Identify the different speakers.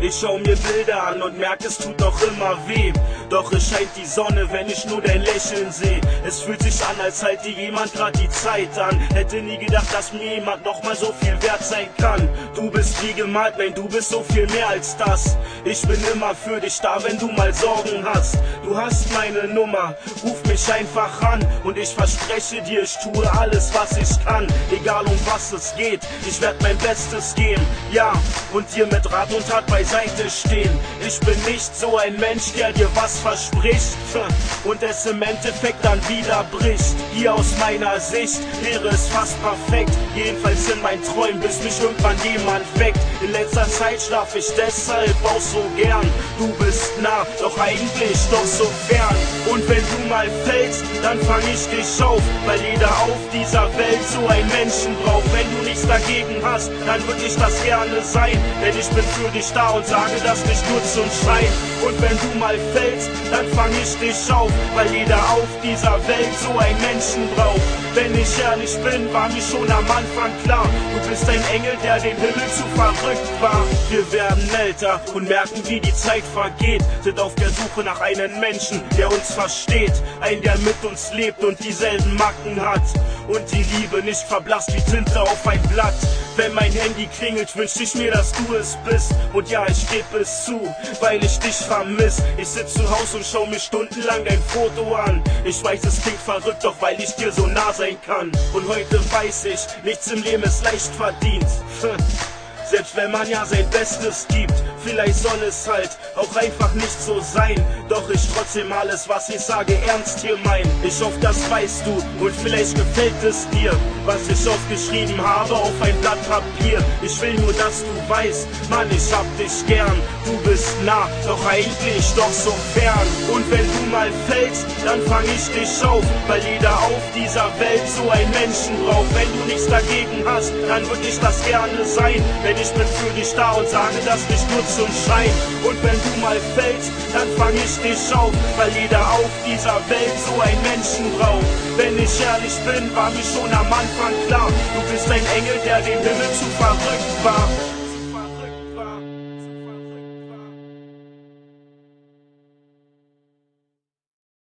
Speaker 1: Ich schau mir Bilder an und merk, es tut noch immer weh. Doch es scheint die Sonne, wenn ich nur dein Lächeln seh. Es fühlt sich an, als halte jemand grad die Zeit an. Hätte nie gedacht, dass mir jemand noch mal so viel wert sein kann. Du bist wie gemalt, nein, du bist so viel mehr als das. Ich bin immer für dich da, wenn du mal Sorgen hast. Du hast meine Nummer, ruf mich einfach an. Und ich verspreche dir, ich tue alles, was ich kann. Egal um was es geht, ich werd mein Bestes geben. Ja, und dir mit Rat und Tat beiseite Seite stehen. Ich bin nicht so ein Mensch, der dir was verspricht und es im Endeffekt dann wieder bricht. Hier aus meiner Sicht wäre es fast perfekt. Jedenfalls in meinen Träumen, bis mich irgendwann jemand weckt. In letzter Zeit schlaf ich deshalb auch so gern. Du bist nah, doch eigentlich doch so fern. Und wenn du mal fällst, dann fang ich dich auf, weil jeder auf dieser Welt so einen Menschen braucht. Wenn nichts dagegen hast, dann würde ich das gerne sein, denn ich bin für dich da und sage das nicht nur zum Schreien. Und wenn du mal fällst, dann fang ich dich auf, weil jeder auf dieser Welt so einen Menschen braucht. Wenn ich ehrlich bin, war mir schon am Anfang klar, du bist ein Engel, der den Himmel zu verrückt war. Wir werden älter und merken, wie die Zeit vergeht, sind auf der Suche nach einem Menschen, der uns versteht, ein, der mit uns lebt und dieselben Macken hat und die Liebe nicht verblasst wie Tinte auf ein Blatt. Wenn mein Handy klingelt, wünsche ich mir, dass du es bist. Und ja, ich gebe es zu, weil ich dich vermiss. Ich sitz zu Hause und schau mir stundenlang dein Foto an. Ich weiß, es klingt verrückt, doch weil ich dir so nah sein kann. Und heute weiß ich, nichts im Leben ist leicht verdient. Selbst wenn man ja sein Bestes gibt, vielleicht soll es halt auch einfach nicht so sein. Doch ich trotzdem alles, was ich sage, ernst hier mein. Ich hoffe, das weißt du und vielleicht gefällt es dir, was ich aufgeschrieben habe auf ein Blatt Papier. Ich will nur, dass du weißt, Mann, ich hab dich gern. Du bist nah, doch eigentlich doch so fern. Und wenn du mal fällst, dann fang ich dich auf, weil jeder auf dieser Welt so einen Menschen braucht. Wenn du nichts dagegen hast, dann würde ich das gerne sein. Wenn bin für dich da und sage das nicht nur zum Schein. Und wenn du mal fällst, dann fang ich dich auf, weil jeder auf dieser Welt so einen Menschen braucht. Wenn ich ehrlich bin, war mir schon am Anfang klar, du bist ein Engel, der den Himmel zu verrückt war.